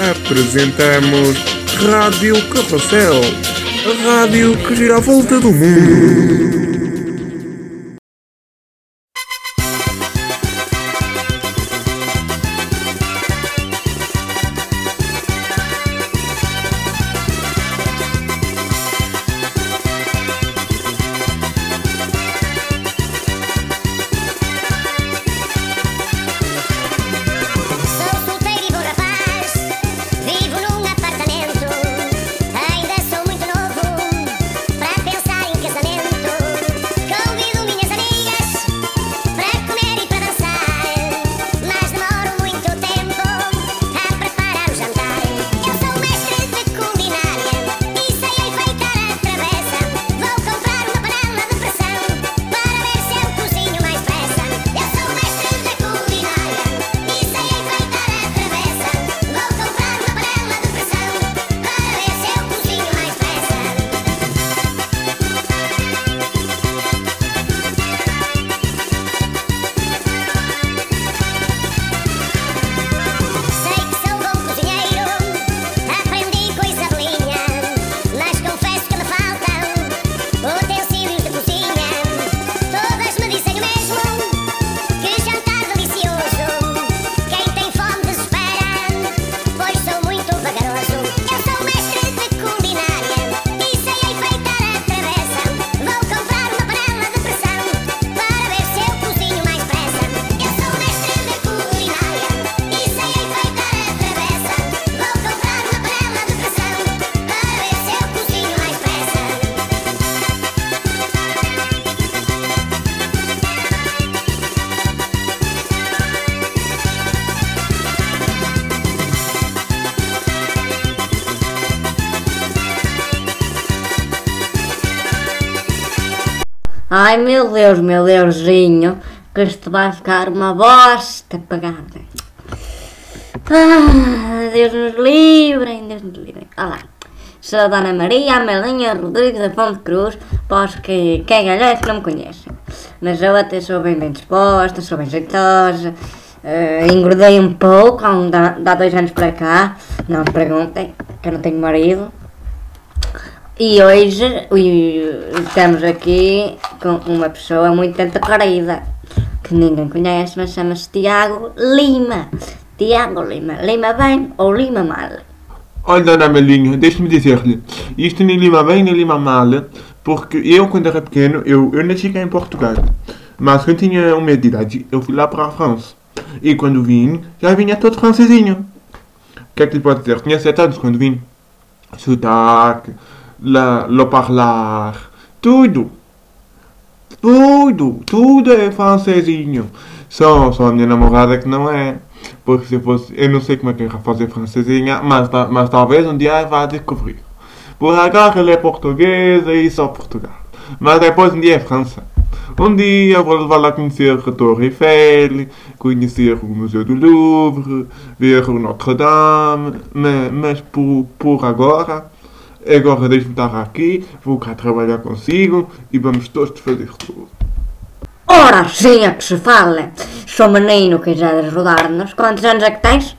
Apresentamos Rádio Carrossel, a rádio que gira a volta do mundo. Ai meu Deus, meu Deusinho, que isto vai ficar uma bosta pagada. Ah, Deus nos livrem, Deus nos livrem. Olá, sou a Dona Maria Amelinha Rodrigues da Fonte Cruz, pós que quem galhães que não me conhecem. Mas eu até sou bem bem disposta, sou bem jeitosa, eh, engordei um pouco há, um, há há dois anos para cá, não me perguntem, que eu não tenho marido. E hoje estamos aqui com uma pessoa muito querida, que ninguém conhece, mas chama-se Tiago Lima. Tiago Lima. Lima bem ou Lima mal? Olha, Dona Amelinha, deixe-me dizer-lhe, isto nem lima bem nem lima mal, porque eu, quando era pequeno, eu, eu nasci cá em Portugal. Mas quando tinha um mês de idade, eu fui lá para a França. E quando vim, já vinha todo francesinho. O que é que lhe pode dizer? Tinha sete anos quando vim. Sotaque, la, lo parlar, tudo. Tudo, tudo é francesinho. Só, só a minha namorada que não é. Porque se fosse, eu não sei como é que é fazer francesinha, mas, mas talvez um dia vá descobrir. Por agora ela é portuguesa e só Portugal. Mas depois um dia é França. Um dia vou levar lá conhecer a Torre Eiffel, conhecer o Museu do Louvre, ver o Notre Dame, mas, mas por, por agora, agora deixe-me estar aqui, vou cá trabalhar consigo e vamos todos fazer tudo. Ora, sim é que se fala. Sou menino, quiseres ajudar-nos. Quantos anos é que tens?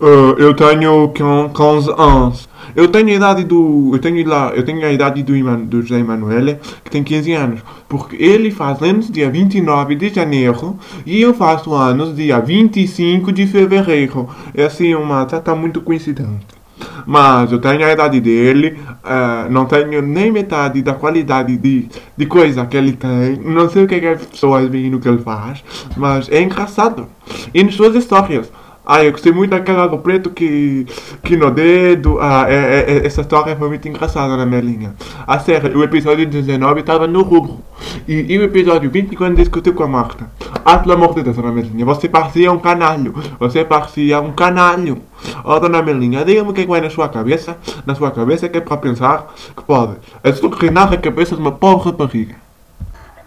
Uh, eu tenho 15 anos. Eu tenho a idade do. Eu tenho, lá, eu tenho a idade do, Iman, do José Emanuele, que tem 15 anos. Porque ele faz anos dia 29 de janeiro e eu faço anos dia 25 de fevereiro. É assim uma data muito coincidente. Mas eu tenho a idade dele, uh, não tenho nem metade da qualidade de, de coisa que ele tem. Não sei o que, é que as pessoas veem no que ele faz, mas é engraçado. E nas suas histórias. Ah, eu gostei muito daquela do preto que, que no dedo. Ah, é, é- é- essa história foi muito engraçada na minha linha. A sério, o episódio 19 estava no rubro. E, e o episódio 20 quando discutiu com a Marta. Ah, pelo amor de Deus, dona Melinha, você parecia um canalho. Você parecia um canalho. Oh, dona Melinha, diga-me o que é que vai na sua cabeça. Na sua cabeça que é para pensar que pode azucrinar a cabeça de uma pobre rapariga.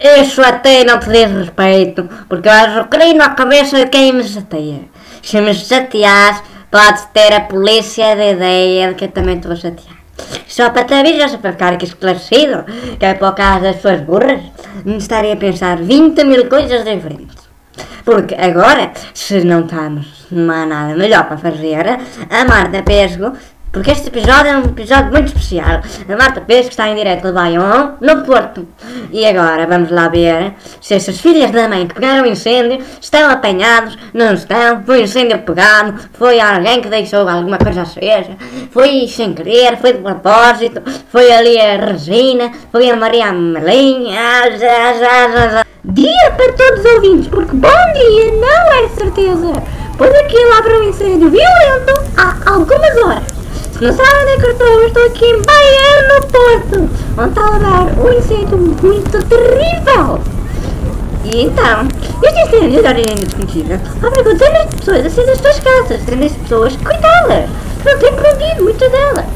Isso até não te diz respeito, porque eu azucrino a cabeça de quem me chateia. Se me chateares, podes ter a polícia de ideia de que eu também estou a chatear. Só para te avisar, só para ficar aqui esclarecido, que é por causa das suas burras, me estaria a pensar 20 mil coisas diferentes. Porque agora, se não estamos não há nada melhor para fazer, a Marta Pesco, porque este episódio é um episódio muito especial. A Marta Pesco está em direto de Baião, no Porto. E agora vamos lá ver se essas filhas da mãe que pegaram o incêndio estão apanhados, não estão, foi incêndio pegado, foi alguém que deixou alguma coisa acesa, foi sem querer, foi de propósito, foi ali a Regina, foi a Maria Melinha, ah. Dia para todos os ouvintes, porque bom dia não é certeza, pois aqui lá para um incêndio violento há algumas horas. É que eu estou, aqui em Baiano, no Porto, onde está a dar um incêndio muito terrível. E então, este incêndio de origem desconhecida obrigou dezenas de pessoas a sair das suas casas, dezenas de pessoas, coitadas, que não têm proibido, muitas delas.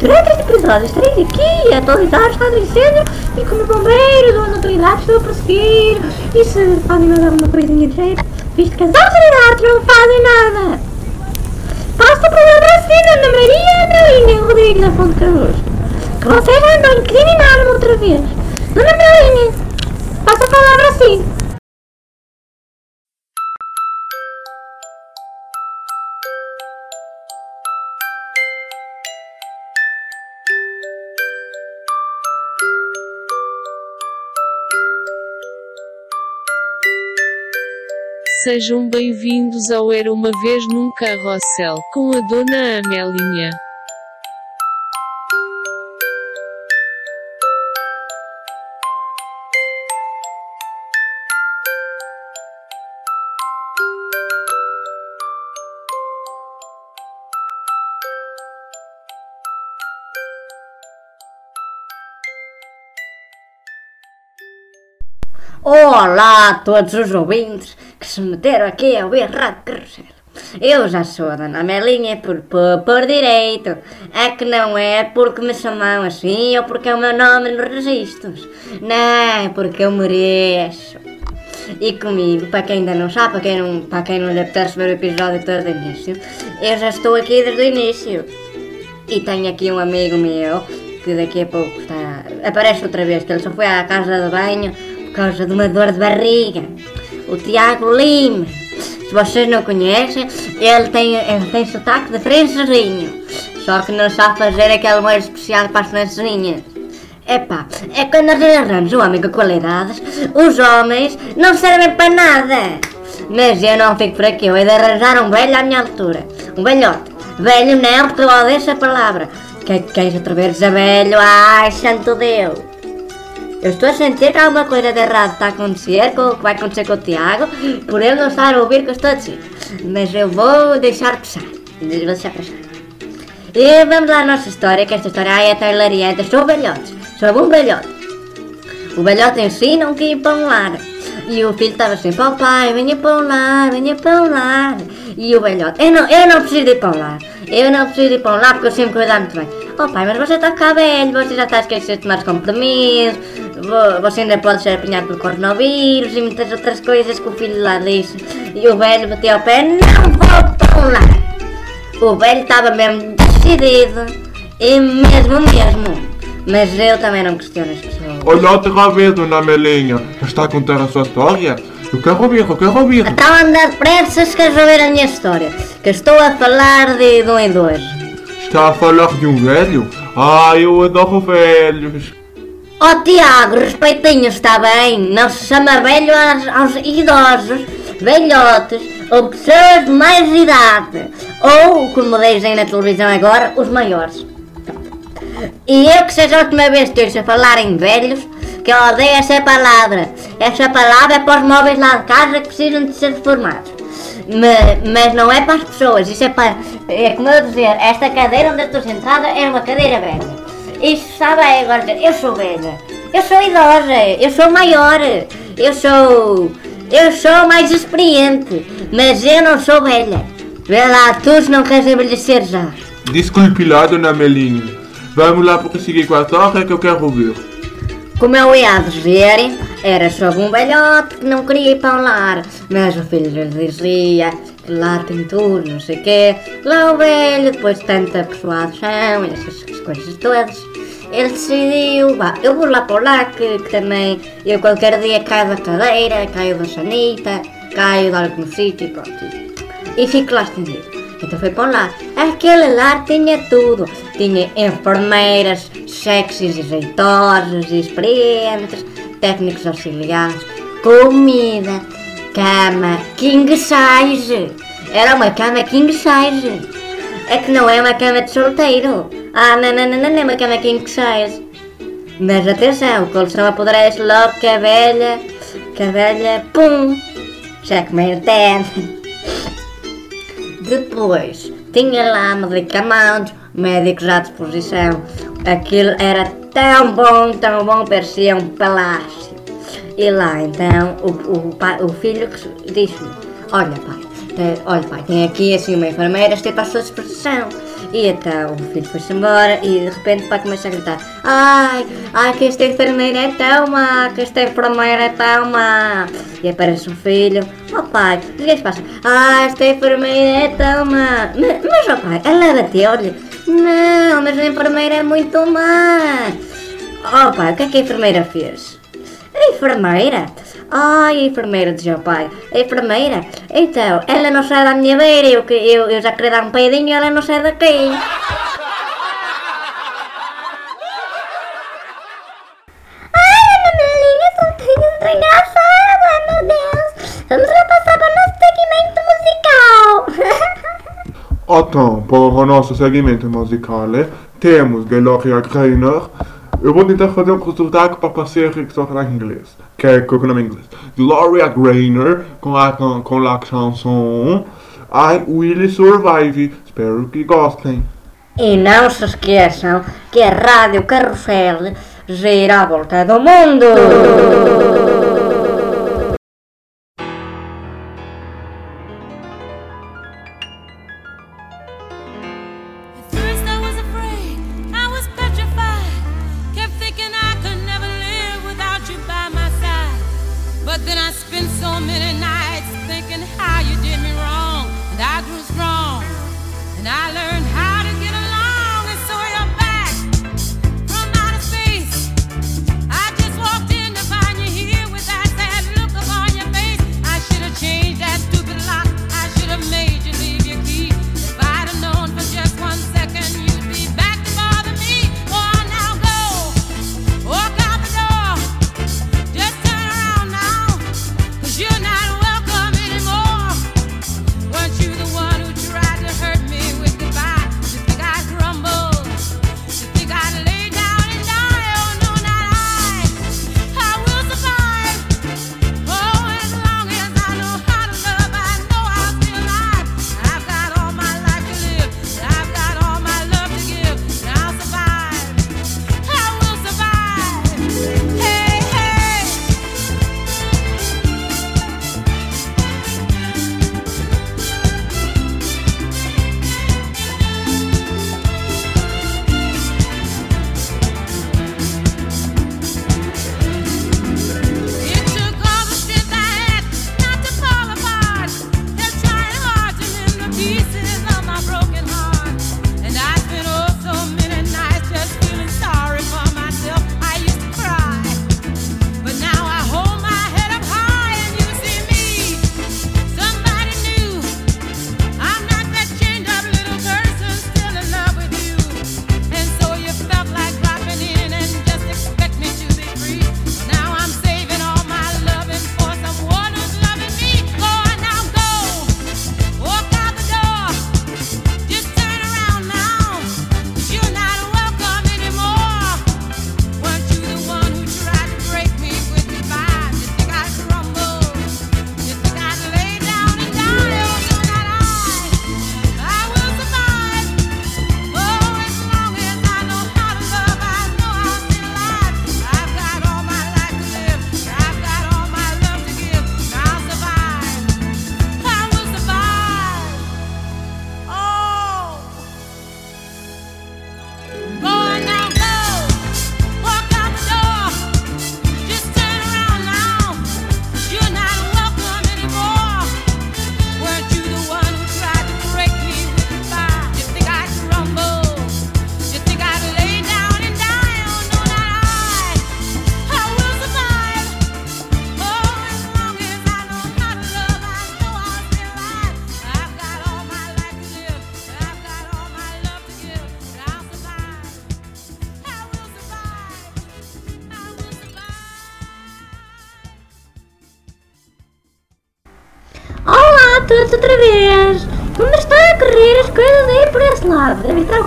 Durante este episódio estarei aqui a atualizar o estado do incêndio e como bombeiros ou as autoridades estão a prosseguir e se fazem mais alguma coisinha de jeito, visto que as autoridades não fazem nada. Passo a palavra assim, Ana Maria Amelinha Rodrigues da Fonte Cruz. Que vocês andam a incriminar-me outra vez. Dona Amelinha, passo a palavra assim. Sejam bem-vindos ao Era uma Vez num Carrossel, com a Dona Amelinha. Olá a todos os ouvintes que se meteram aqui a ouvir Rádio Carrossel. Eu já sou a Dona Amelinha por, por, por direito. É que não é porque me chamam assim ou porque é o meu nome nos registros. Não, é porque eu mereço. E comigo, para quem ainda não sabe, para quem não, para quem não lhe apetece ver o episódio todo do início, eu já estou aqui desde o início. E tenho aqui um amigo meu que daqui a pouco está, aparece outra vez, que ele só foi à casa de banho por causa de uma dor de barriga. O Tiago Lima. Se vocês não conhecem, ele tem, ele tem sotaque de francesinho. Só que não sabe fazer aquele molho especial para as francesinhas. Epá, é quando arranjamos um homem com qualidades, os homens não servem para nada. Mas eu não fico por aqui, eu hei de arranjar um velho à minha altura. Um velhote. Velho não, porque eu odeio essa palavra. Que queres outra vez dizer velho? Ai, santo Deus. Eu estou a sentir que alguma coisa de errado está a acontecer, com que vai acontecer com o Tiago, por ele não estar a ouvir o que eu estou a dizer. Mas eu vou deixar passar. Vou deixar passar. E vamos lá à nossa história, que esta história é tão hilariante. Sou velhotes, sou um velhote. O velhote em si não queria ir para um lar. E o filho estava sempre, ó pai, venha para um lar, venha para um lar. E o velhote, eu não, eu não preciso ir para um lar. Eu não preciso ir para um lar porque eu sempre cuidar muito bem. Oh pai, mas você está cá velho, você já está a esquecer de tomar os comprimidos, vo- você ainda pode ser apanhado pelo coronavírus e muitas outras coisas que o filho lá disse. E o velho bateu ao pé, não vou para um lar. O velho estava mesmo decidido, e mesmo mesmo. Mas eu também não questiono as pessoas. Olha outra vez, Dona Amelinha. Já está a contar a sua história? Eu quero ouvir, eu quero ouvir. Então anda depressa se queres ouvir a minha história. Que estou a falar de, dois. Está a falar de um velho? Ah, eu adoro velhos. Oh Tiago, respeitinho, está bem? Não se chama velho aos, aos idosos, velhotes ou pessoas de mais idade. Ou, como dizem na televisão agora, os maiores. E eu que seja a última vez que ouço falar em velhos, que eu odeio essa palavra. Essa palavra é para os móveis lá de casa que precisam de ser reformados. Ma- Mas, não é para as pessoas, isso é para. É como eu dizer, esta cadeira onde eu estou sentada é uma cadeira velha. Isso sabe agora eu sou velha, eu sou idosa, eu sou maior, eu sou. Eu sou mais experiente, mas eu não sou velha. Vê lá, tu não queres envelhecer já. Desculpe lá, Dona Amelinha. Vamos lá prosseguir com a história que eu quero ouvir. Como eu ia dizer, era sobre um velhote que não queria ir para um lar, mas o filho lhe dizia que lá tem tudo, não sei o quê. Lá o velho, depois de tanta persuasão e essas coisas todas, ele decidiu, vá, eu vou lá para o lar que, que também eu qualquer dia caio da cadeira, caio da sanita, caio de algum sítio e pronto. e fico lá estendido. Então foi para lar. Aquele lar tinha tudo. Tinha enfermeiras sexys e jeitosas e experientes, técnicos auxiliares, comida, cama king size. Era uma cama king size. É que não é uma cama de solteiro. Ah, não, não, não, não, é uma cama king size. Mas atenção, o colchão apodrece logo que a velha, que a velha, pum, já comeu dente. Depois, tinha lá medicamentos, médicos à disposição. Aquilo era tão bom, tão bom, parecia um palácio. E lá então o, o, pai- o filho disse-me, olha pai, tem, olha pai, tem aqui assim uma enfermeira, esteja à sua disposição. E então o filho foi-se embora e de repente o pai começa a gritar, ai, ai que esta enfermeira é tão má, que esta enfermeira é tão má. E aparece o filho, oh pai, o que é passa? Ah, esta enfermeira é tão má. Mas, mas oh pai, ela bateu-lhe? Não, mas a enfermeira é muito má. Oh pai, o que é que a enfermeira fez? A enfermeira? Ai, a enfermeira, dizia o pai. A enfermeira? Então, ela não sai da minha beira, eu, que- eu, eu já queria dar um peidinho e ela não sai daqui. Ai, Ana Melinha, são tão engraçada, meu Deus. Vamos lá passar para o nosso segmento musical. Então, para o nosso segmento musical, temos Gloria Gaynor. Eu vou tentar fazer um sotaque para parecer que a falar inglês. Que é o nome em inglês. Gloria Gaynor com a, com, com a canção I Will Survive. Espero que gostem. E não se esqueçam que a Rádio Carrossel gira à volta do mundo.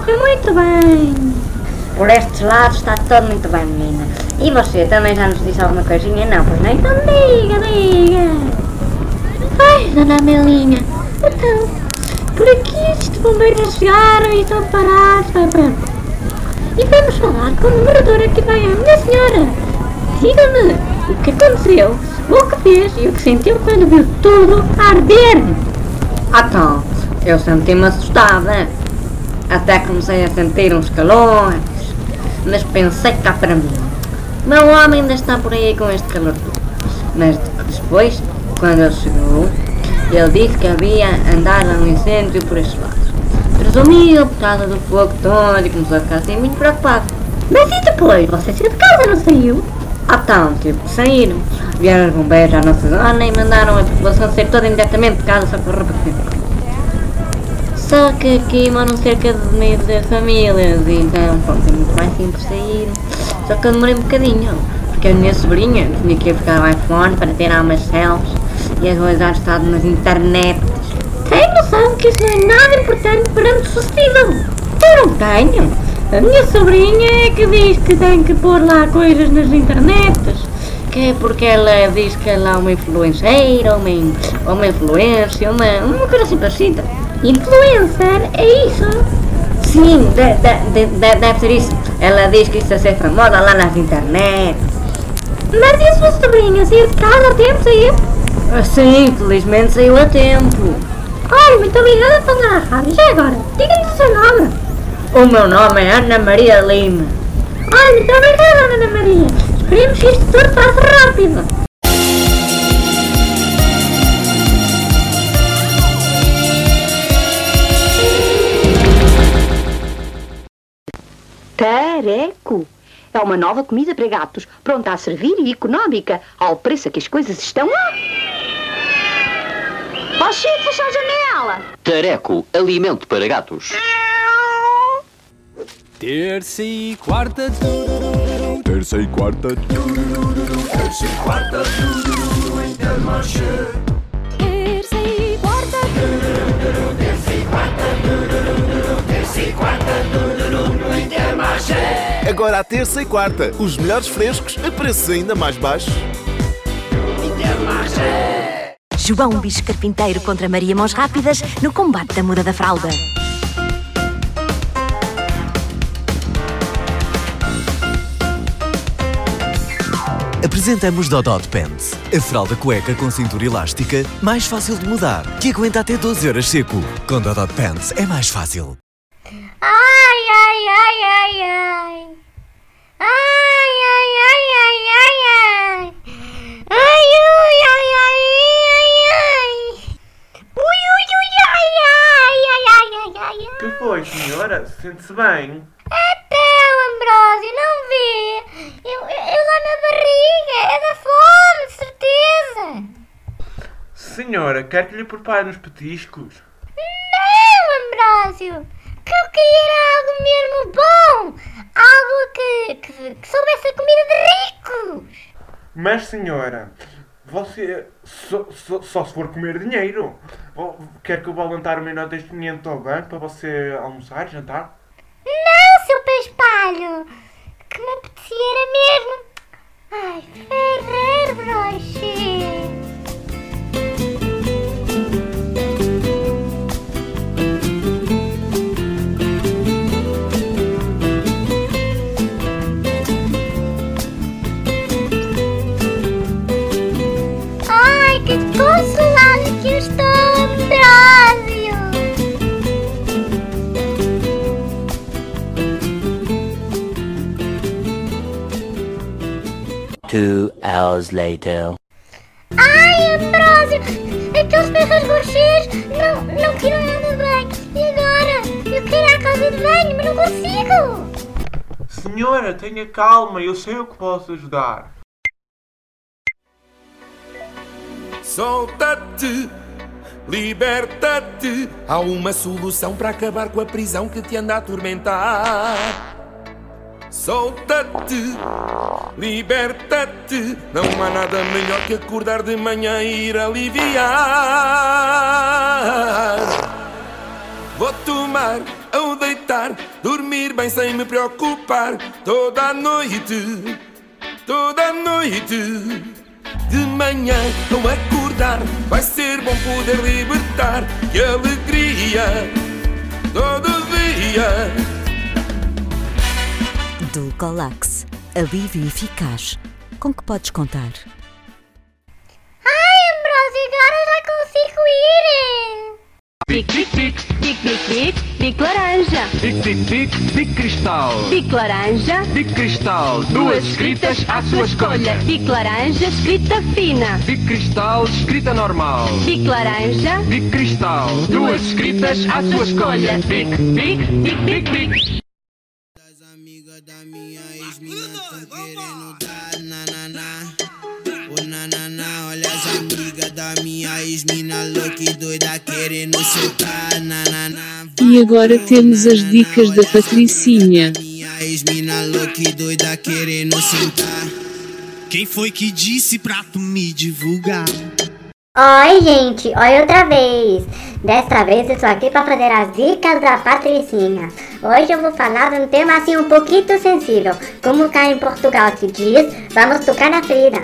Correr muito bem. Por estes lados está tudo muito bem, menina. E você também já nos disse alguma coisinha? Não, pois não? Então diga, diga. Ai, dona Amelinha. Então, por aqui estes bombeiros chegaram e estão parados. Vai, pronto. E vamos falar com o morador aqui vai a minha senhora. Diga-me o que aconteceu, o que fez e o que sentiu quando viu tudo arder. Ah, então, eu senti-me assustada. Até comecei a sentir uns calores. Mas pensei cá para mim. Meu homem ainda está por aí com este calor todo. Mas depois, quando ele chegou, ele disse que havia andado um incêndio por estes lados. Presumiu por causa do fogo todo e começou a ficar assim muito preocupado. Mas e depois? Você saiu de casa, não saiu? Ah, então, tive que sair. Vieram os bombeiros à nossa zona e mandaram a população sair toda imediatamente de casa só para repetir. Só que aqui moram cerca de meio de famílias então, pronto, é muito mais simples sair. Só que eu demorei um bocadinho, porque a minha sobrinha tinha que ir buscar o iPhone para tirar umas selfies e o estado nas internet. Tem noção que isso não é nada importante para o sucedido? Eu não tenho. A minha sobrinha é que diz que tem que pôr lá coisas nas internets. Que é porque ela diz que ela é uma influenceira, uma, uma influência, uma, uma coisa assim parecida. Influencer? É isso? Sim, de- de- de- de- deve ser isso. Ela diz que isso é ser famosa lá nas internet. Mas e a sua sobrinha saiu de casa a tempo, saiu? Ah, Sim, felizmente saiu a tempo. Olha, muito obrigada por falar à rádio. Já agora, diga-nos o seu nome. O meu nome é Ana Maria Lima. Olha, muito obrigada, Ana Maria. Esperemos que isto tudo passe rápido. Tareco. É uma nova comida para gatos, pronta a servir e económica, ao preço a que as coisas estão a... Ó Chico, fecha a janela! Tareco, alimento para gatos. Terça e quarta. Terça e quarta. Terça Agora à terça e quarta, os melhores frescos a preços ainda mais baixos. João Bicho Carpinteiro contra Maria Mãos Rápidas no combate da muda da fralda. Apresentamos Dodó Depends, a fralda cueca com cintura elástica, mais fácil de mudar, que aguenta até 12 horas seco. Com Dodó Depends é mais fácil. Ai, ai, ai, ai, ai. Ai, ai, ai, ai, ai, ai. Ai, ui, ai, ai, ai, ai. Ui, ui, ui, ai, ai, ai, ai, ai, ai, ai. Que foi, senhora? Sente-se bem? O Ambrósio, não vê? Eu, eu, eu lá na barriga, é da fome, certeza. Senhora, quer que lhe prepare uns petiscos? Não, Ambrósio, que eu queria algo mesmo bom. Algo que, que, que soubesse a comida de ricos. Mas, senhora, você só, só, só se for comer dinheiro. Quer que eu vá levantar uma nota de 500 ao banco para você almoçar, jantar? Não, seu peispalho, que me apetecia era mesmo. Ai, Ferreiro Broche. Hours later. Ai, Ambrósio, aqueles ferros rochers não, não tiram nada bem. E agora? Eu quero ir à casa de banho, mas não consigo. Senhora, tenha calma, eu sei o que posso ajudar. Solta-te, liberta-te. Há uma solução para acabar com a prisão que te anda a atormentar. Solta-te, liberta-te. Não há nada melhor que acordar de manhã e ir aliviar. Vou tomar ou deitar, dormir bem sem me preocupar. Toda a noite, toda a noite. De manhã ao acordar, vai ser bom poder libertar. Que alegria, todo dia. Dulcolax. Alívio eficaz. Com que podes contar? Ai, Ambrósio, agora já consigo ir! Pic, pic, pic, pic, pic, pic, pic laranja. Pic, pic, pic, pic cristal. Pic laranja. Pic cristal. Duas escritas à sua escolha. Pic laranja, escrita fina. Pic cristal, escrita normal. Pic laranja. Pic cristal. Duas escritas à sua escolha. Pic, pic, pic, pic, pic. Ex-mina louca e doida querendo soltar, nananá. E agora temos as dicas da Patricinha. Minha ex-mina louca e doida querendo sentar. Quem foi que disse pra tu me divulgar? Oi, gente, oi outra vez. Desta vez estou aqui para fazer as dicas da Patricinha. Hoje eu vou falar de um tema assim um pouquinho sensível. Como cá em Portugal se diz, vamos tocar na ferida.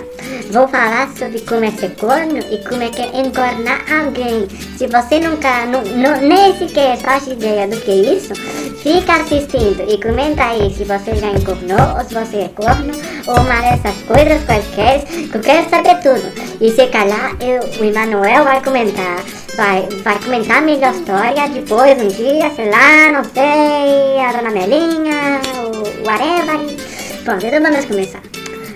Vou falar sobre como é ser corno e como é que é encornar alguém. Se você nunca, nu, nu, nem sequer faz ideia do que é isso, fica assistindo e comenta aí se você já encornou ou se você é corno ou uma dessas coisas quaisquer, que eu quero saber tudo. E se calhar eu, o Emanuel vai comentar, vai, vai comentar a minha história depois, um dia, sei lá, não sei, a dona Melinha, o whatever. Bom, então vamos começar.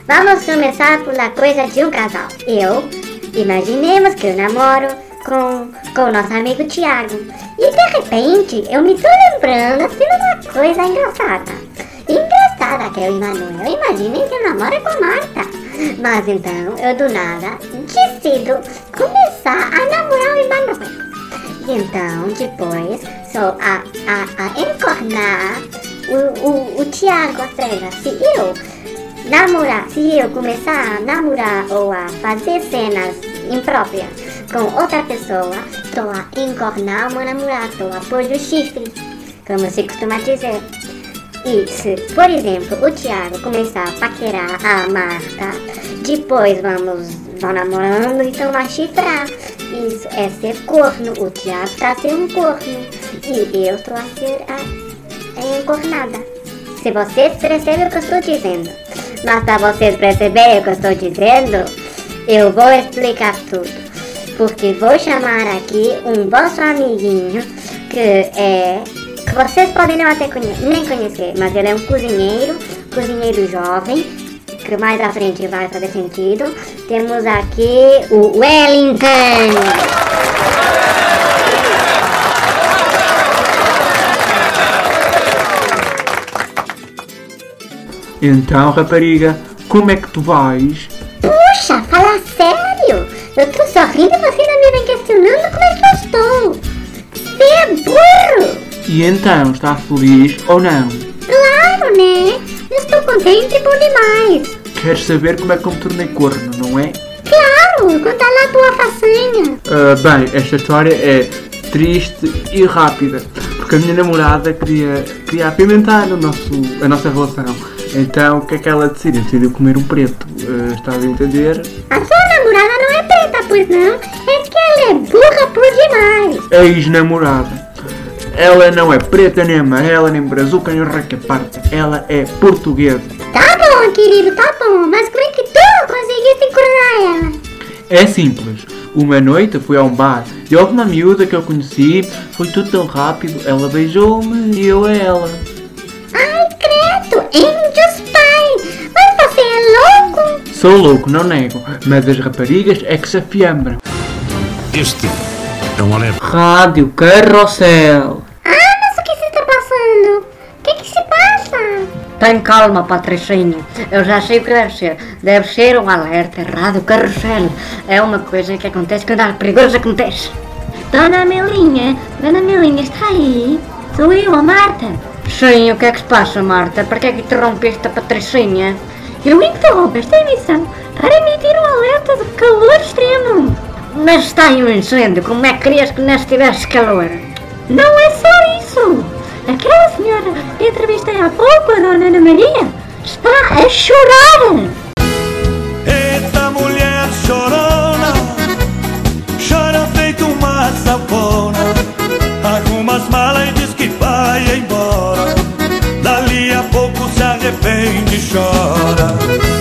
Vamos começar pela coisa de um casal. Eu, imaginemos que eu namoro com, com o nosso amigo Tiago. E de repente eu me tô lembrando assim de uma coisa engraçada. Engraçada que é o Emanuel. Imaginem que eu namoro com Marta. Mas então eu do nada decido começar a namorar o Emanuel. E então depois sou a, a, a encornar o, o, o Tiago, seja, se eu namorar, se eu começar a namorar ou a fazer cenas impróprias com outra pessoa, estou a encornar o meu namorado, estou a pôr o chifre, como se costuma dizer. E se, por exemplo, o Thiago começar a paquerar a Marta, depois vamos vão namorando e estão a chifrar. Isso é ser corno. O Thiago a ser um corno. E eu estou a ser a, encornada. Se vocês percebem o que eu estou dizendo. Mas para vocês perceberem o que eu estou dizendo, eu vou explicar tudo. Porque vou chamar aqui um vosso amiguinho que é. Vocês podem não até conhe nem conhecer, mas ele é um cozinheiro, cozinheiro jovem, que mais à frente vai fazer sentido. Temos aqui o Wellington. Então, rapariga, como é que tu vais? Puxa, fala sério! Eu tô sorrindo e você ainda me vem questionando como é que eu estou! Você é burro! E então, está feliz ou não? Claro, né? Eu estou contente por demais! Queres saber como é que eu me tornei corno, não é? Claro! Conta lá a tua façanha! Ah, bem, esta história é triste e rápida, porque a minha namorada queria, queria apimentar o nosso, a nossa relação. Então, o que é que ela decidiu? Decidiu comer um preto. Ah, estás a entender? A sua namorada não é preta, pois não? É que ela é burra por demais! Ex-namorada. Ela não é preta, nem amarela, nem brazuca, nem raqueparta. Ela é portuguesa. Tá bom, querido, tá bom, mas como é que tu conseguiste encornar ela? É simples. Uma noite fui a um bar e houve uma miúda que eu conheci. Foi tudo tão rápido. Ela beijou-me e eu a ela. Ai, credo, índios pai! Mas você é louco? Sou louco, não nego, mas as raparigas é que se afiambram. Este é um alerta. Rádio Carrossel. Ah, mas o que se está passando? O que que se passa? Tem calma, Patricinha. Eu já sei o que deve ser. Deve ser um alerta rádio carrossel. É uma coisa que acontece quando algo perigoso acontece. Dona Melinha, Dona Melinha está aí? Sou eu, a Marta. Sim, o que é que se passa, Marta? Para que é que interrompeste a Patricinha? Eu interrompo esta emissão para emitir um alerta de calor extremo. Mas está aí um incêndio, como é que querias que nós tivesse calor? Não é só isso. Aquela senhora que entrevistei há pouco, a dona Ana Maria, está a chorar. Eita mulher chorona, chora feito uma sapona. Arruma as malas e diz que vai embora. Dali a pouco se arrepende e chora.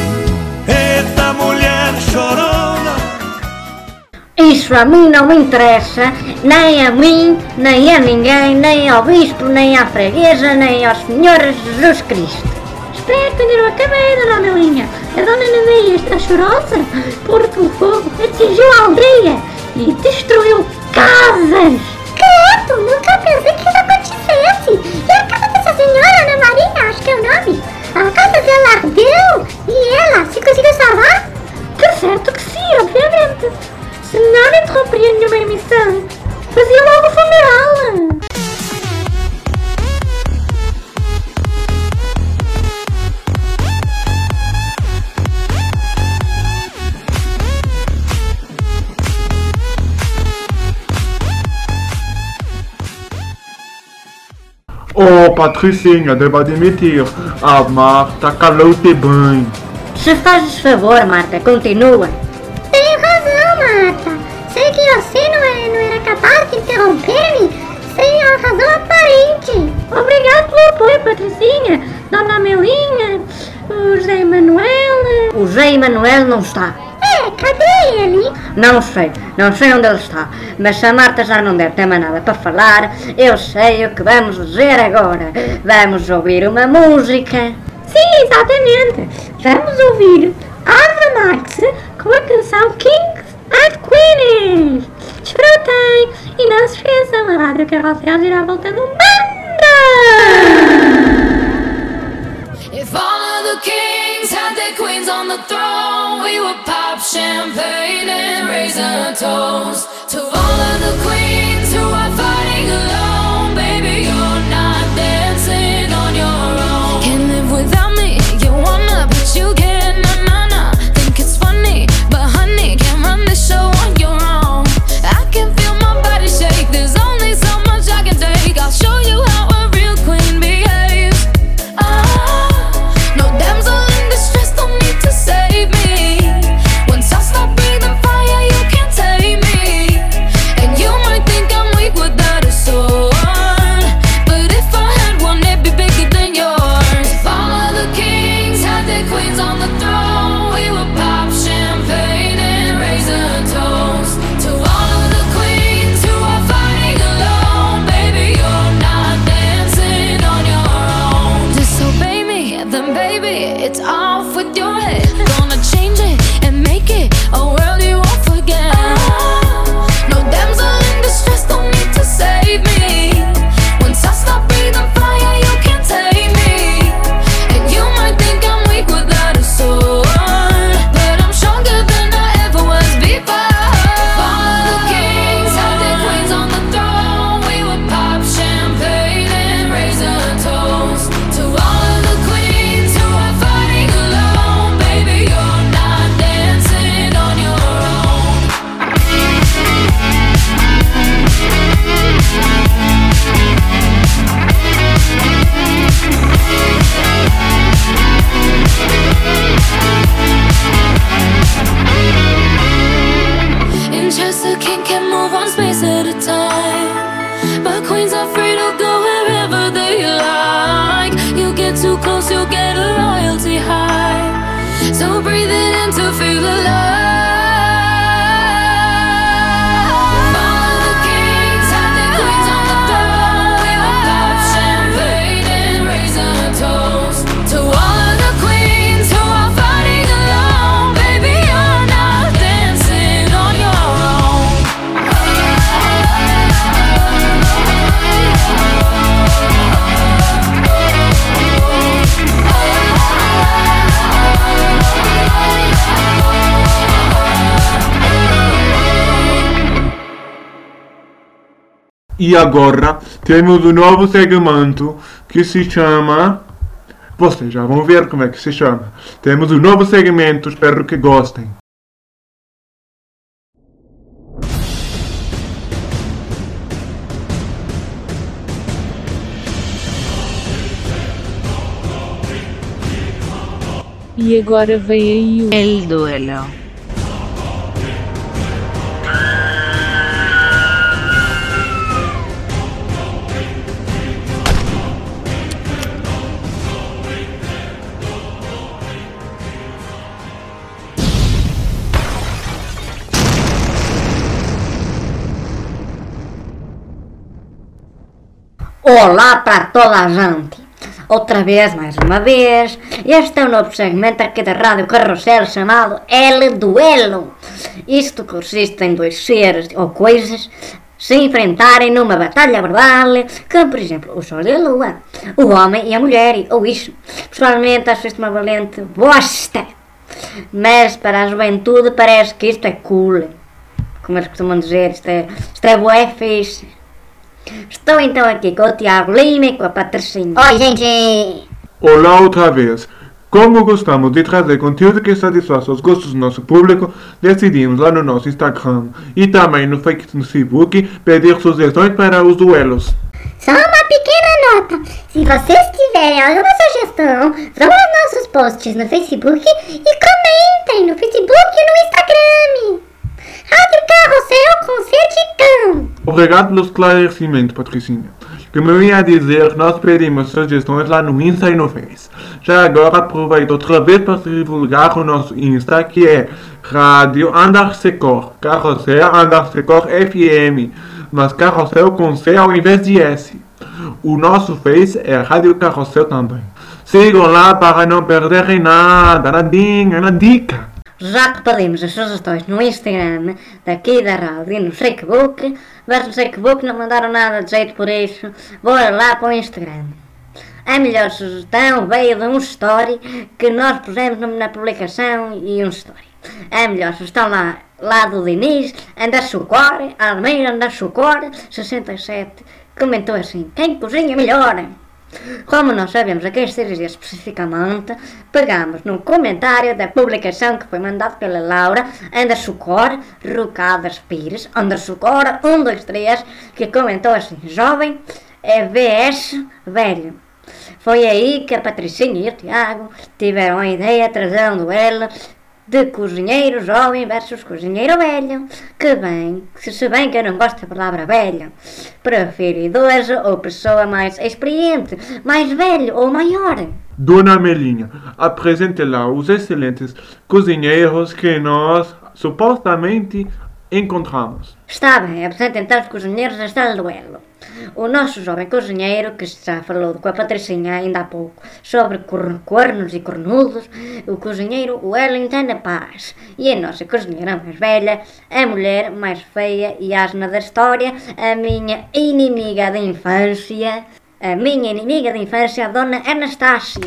Isso a mim não me interessa, nem a mim, nem a ninguém, nem ao bispo, nem à freguesa, nem ao Senhor Jesus Cristo. Espero que ainda não acabei, dona Amelinha. A dona Maria está chorosa porque o fogo atingiu a aldeia e destruiu casas. Credo, nunca pensei que isso acontecesse. E a casa dessa senhora, Ana Maria, acho que é o nome. A casa dela ardeu e ela se conseguiu salvar? Que certo que sim, obviamente. Se não interromperia nenhuma emissão, fazia logo o funeral. Oh, Patricinha, devo admitir, a Marta calou-te bem. Se fazes favor, Marta, continua. Interromper-me sem a razão aparente. Obrigado pelo apoio, Patricinha, Dona Amelinha, o José Emanuel. O José Emanuel não está. É, cadê ele? Não sei, não sei onde ele está, mas se a Marta já não deve ter mais nada para falar, eu sei o que vamos dizer agora. Vamos ouvir uma música. Sim, exatamente. Vamos ouvir Ava Max com a canção Kings and Queens. Desfrutem e não se esqueçam, a Rádio Carrossel irá voltando banda! If all of the kings had their queens on the throne, we would pop champagne and raise a toast to all of the queens E agora temos um novo segmento que se chama. Vocês já vão ver como é que se chama. Temos um novo segmento, espero que gostem. E agora vem aí o El duelo. Olá para toda a gente! Outra vez, mais uma vez, este é o novo segmento aqui da Rádio Carrossel chamado El Duelo. Isto consiste em dois seres ou coisas se enfrentarem numa batalha verbal, como por exemplo o Sol e a Lua, o homem e a mulher, ou isso. Pessoalmente acho isto uma valente bosta, mas para a juventude parece que isto é cool. Como eles costumam dizer, isto é, isto é bué fixe. Estou então aqui com o Tiago Lima e com a Patricinha. Oi, gente! Olá outra vez. Como gostamos de trazer conteúdo que satisfaça os gostos do nosso público, decidimos lá no nosso Instagram e também no Facebook pedir sugestões para os duelos. Só uma pequena nota. Se vocês tiverem alguma sugestão, vão aos nossos posts no Facebook e comentem no Facebook e no Instagram. Rádio Carrossel com Sergicão. Obrigado pelo esclarecimento, Patricinha. Como eu ia dizer, nós pedimos sugestões lá no Insta e no Face. Já agora aproveito outra vez para divulgar o nosso Insta, que é Rádio Andarsecor, Carrossel Andarsecor FM, mas Carrossel com C ao invés de S. O nosso Face é Rádio Carrossel também. Sigam lá para não perderem nada, nadinha, na dica. Já que pedimos as sugestões no Instagram, daqui da rádio e no Facebook, mas no Facebook não mandaram nada de jeito por isso, bora lá para o Instagram. A melhor sugestão veio de um story que nós pusemos na publicação e um story. A melhor sugestão lá, lá do Diniz, anda Sucor, Almeida anda Sucor, 67, comentou assim, quem cozinha melhor? Como não sabemos a quem se dirige especificamente, pegamos no comentário da publicação que foi mandado pela Laura Andersucor Rucadas Pires, Andersucor 123, que comentou assim: Jovem é VS velho. Foi aí que a Patricinha e o Tiago tiveram a ideia de trazer um duelo de cozinheiro jovem versus cozinheiro velho. Que bem, se bem que eu não gosto da palavra velho, prefiro idoso ou pessoa mais experiente, mais velho ou maior. Dona Melinha, apresente lá os excelentes cozinheiros que nós supostamente encontramos. Está bem, apresenta então os cozinheiros deste duelo. O nosso jovem cozinheiro, que já falou com a Patricinha ainda há pouco sobre cor- cornos e cornudos, o cozinheiro Wellington Paz. E a nossa cozinheira mais velha, a mulher mais feia e asna da história, a minha inimiga de infância, a minha inimiga de infância, a Dona Anastácia.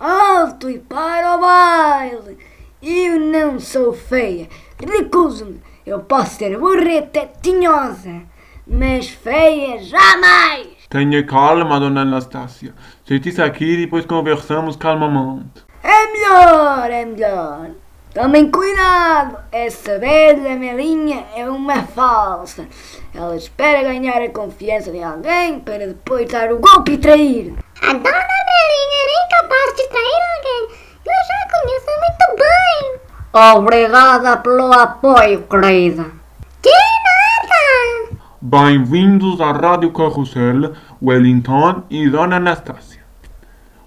Alto e para o baile! Eu não sou feia, recuso-me. Eu posso ser burreta tinhosa, mas feia jamais! Tenha calma, Dona Anastácia. Sente-se aqui e depois conversamos calmamente. É melhor, é melhor. Tomem cuidado, essa velha Melinha é uma falsa. Ela espera ganhar a confiança de alguém para depois dar o golpe e trair. A dona Belinha era incapaz de trair alguém. Eu já a conheço muito bem. Obrigada pelo apoio, querida. De nada. Bem-vindos à Rádio Carrossel, Wellington e Dona Anastácia.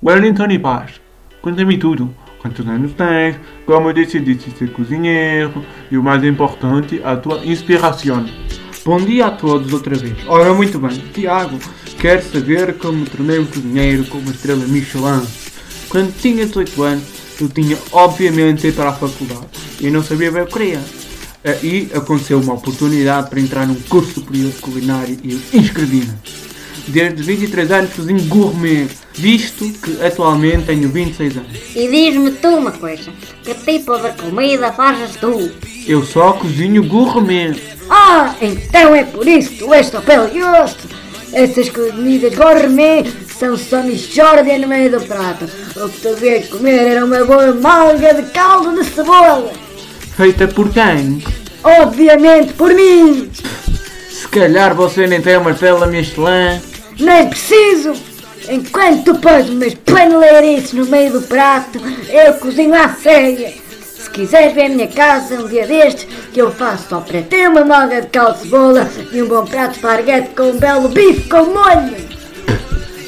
Wellington e Paz, conta-me tudo. Quantos anos tens? Como decidiste ser cozinheiro? E o mais importante, a tua inspiração. Bom dia a todos outra vez. Ora, muito bem, Tiago, quer saber como me tornei um cozinheiro com uma estrela Michelin? Quando tinha 18 anos, eu tinha obviamente ir para a faculdade e não sabia bem o que queria. Aí aconteceu uma oportunidade para entrar num curso superior de culinária e eu inscrevi-me. desde 23 anos cozinho gourmet, visto que atualmente tenho 26 anos. E diz-me tu uma coisa, que tipo de comida fazes tu? Eu só cozinho gourmet. Ah, então é por isso que tu és tão pelioso. Essas comidas gourmet são só michórdia no meio do prato. O que tu devias comer era uma boa malga de caldo de cebola. Feita por quem? Obviamente por mim. Se calhar você nem tem uma estrela Michelin. Nem preciso. Enquanto tu pões umas paneleirices no meio do prato, eu cozinho à ceia. Se quiseres ver a minha casa um dia destes, que eu faço só para ter uma malga de caldo de cebola e um bom prato de esparguete com um belo bife com molho.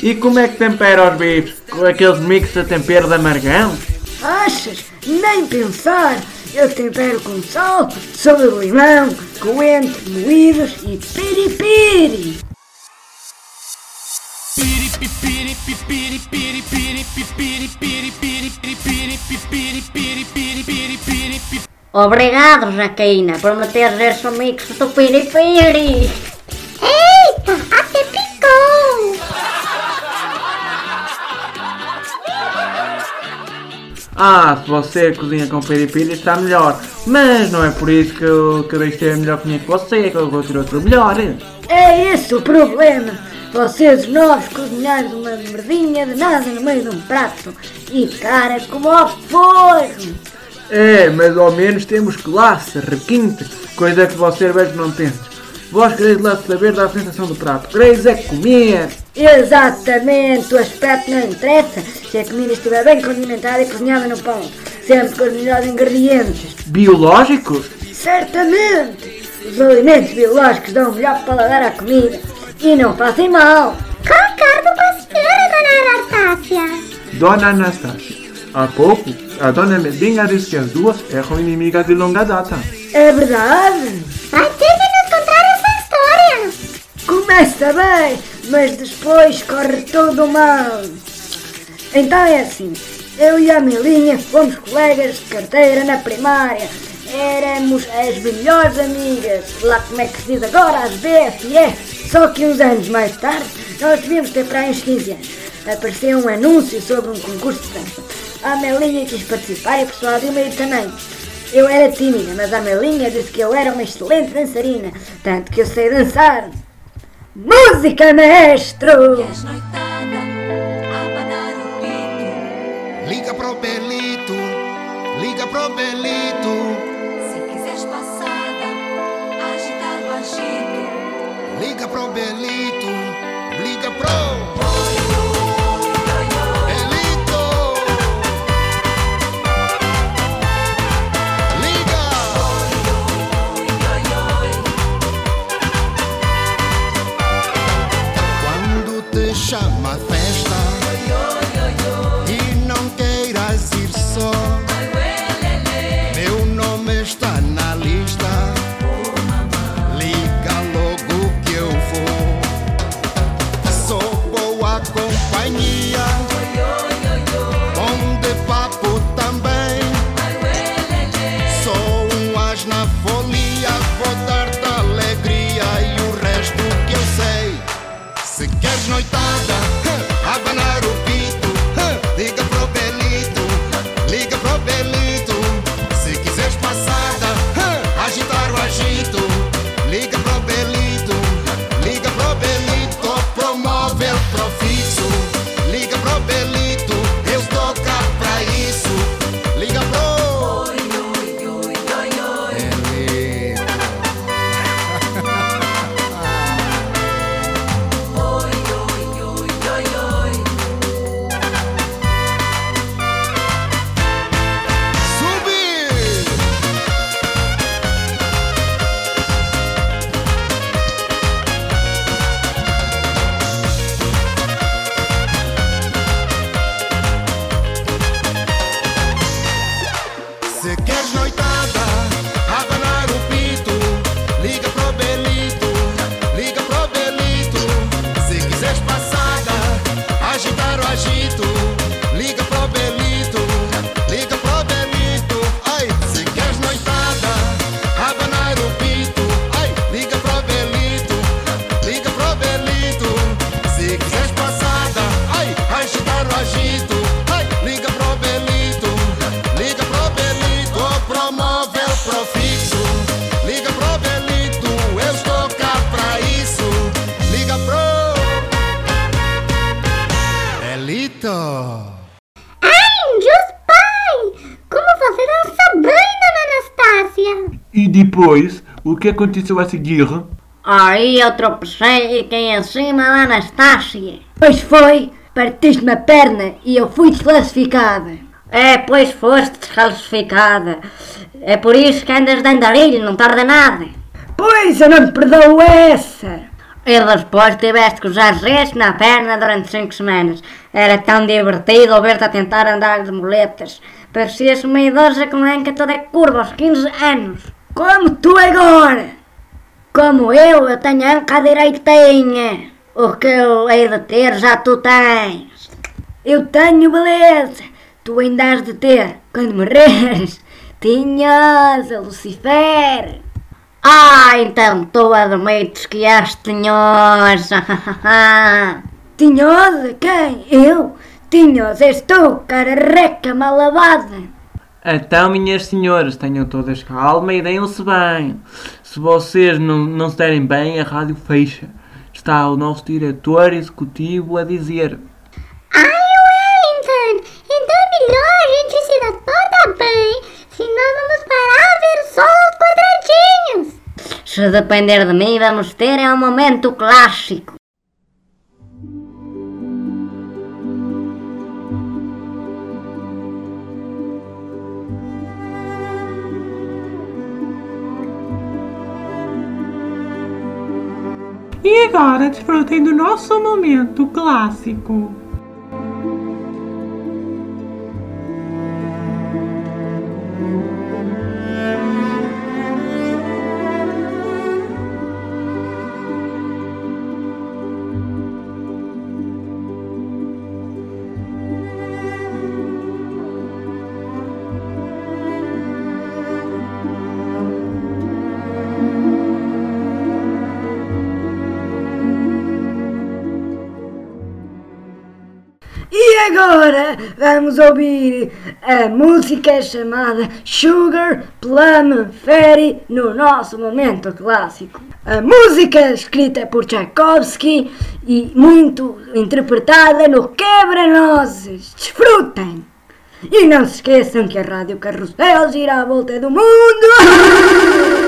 E como é que tempera os bifes? Com aqueles mix de tempero de amargão? Achas? Nem pensar. Eu tempero com sal, soda de limão, coentro, moídos e piripiri. Obrigado, Jaqueina, por me teres esse mix do piripiri. Eita, até picou! Ah, se você cozinha com piripiri está melhor. Mas não é por isso que eu, que eu deixo ter a melhor cozinha que você, que eu vou ter outro melhor. É esse o problema. Vocês os novos cozinheiros uma merdinha de nada no meio de um prato e cara como ao forno. É, mas ao menos temos classe, requinte, coisa que vocês velhos não têm. Vós quereis lá saber da sensação do prato, quereis é comer. Exatamente, o aspecto não interessa se a comida estiver bem condimentada e cozinhada no ponto, sempre com os melhores ingredientes. Biológicos? Certamente! Os alimentos biológicos dão o melhor paladar à comida e não fazem mal. Concordo com a senhora, dona Anastácia. Dona Anastácia, há pouco a dona Medinha disse que as duas eram inimigas de longa data. É verdade? Vai ter de nos contar essa história. Começa bem, mas depois corre tudo mal. Então é assim, eu e a Melinha fomos colegas de carteira na primária. Éramos as melhores amigas, lá como é que se diz agora, as BFF. Só que uns anos mais tarde, nós devíamos ter para uns 15 anos. Apareceu um anúncio sobre um concurso de dança. A Melinha quis participar e a ir também. Eu era tímida, mas a Melinha disse que eu era uma excelente dançarina, tanto que eu sei dançar. Música, maestro! Liga pro Belito, liga pro Belito. Se quiseres passada, agitar o agito. Liga pro Belito, que aconteceu a seguir? Aí eu tropecei e caí em cima da Anastácia. Pois foi, partiste-me a perna e eu fui desclassificada. É, pois foste desclassificada. É por isso que andas de andarilho, não tarda nada. Pois, eu não te perdoo essa! E depois tiveste que usar gesso na perna durante 5 semanas. Era tão divertido ver-te a tentar andar de muletas. Parecias uma idosa com a anca toda curva aos 15 anos. Como tu agora! Como eu, eu tenho a anca direitinha. O que eu hei de ter já tu tens. Eu tenho beleza! Tu ainda has de ter, quando morreres, tinhosa, Lucifer! Ah, então tu admites que és tinhosa. tinhosa? Quem? Eu? Tinhosa és tu, cara reca mal lavada! Então, minhas senhoras, tenham todas calma e deem-se bem. Se vocês não, não se derem bem, a rádio fecha. Está o nosso diretor executivo a dizer. Ai, Wellington! Então é melhor a gente se dar toda bem, senão vamos parar a ver só os quadradinhos. Se depender de mim, vamos ter é um momento clássico. E agora desfrutem do nosso momento clássico. Agora vamos ouvir a música chamada Sugar Plum Fairy no nosso momento clássico. A música escrita por Tchaikovsky e muito interpretada no Quebra-Nozes. Desfrutem! E não se esqueçam que a Rádio Carrossel gira à volta do mundo!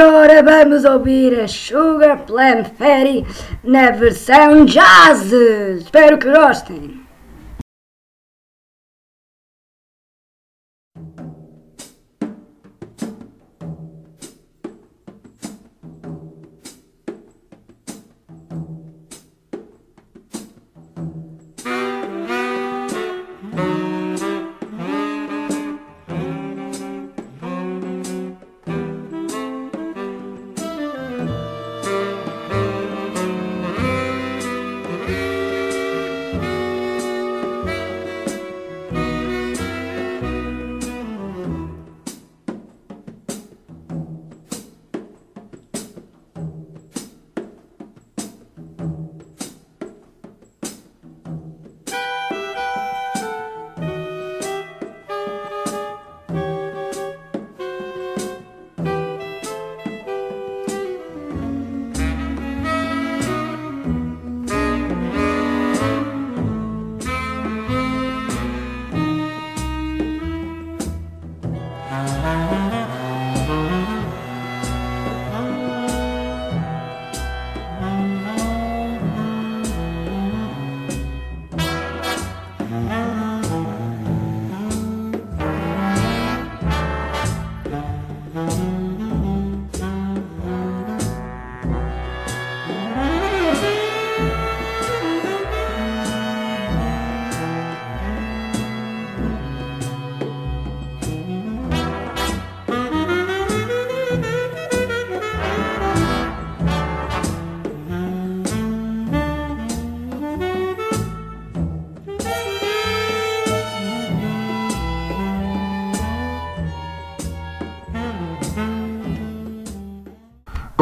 agora vamos ouvir a Sugar Plum Fairy na versão jazz. Espero que gostem.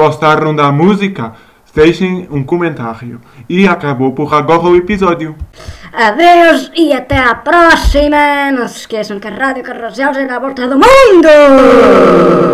Gostaram da música? Deixem um comentário. E acabou por agora o episódio. Adeus e até à próxima! Não se esqueçam que a Rádio Carrossel é na volta do mundo!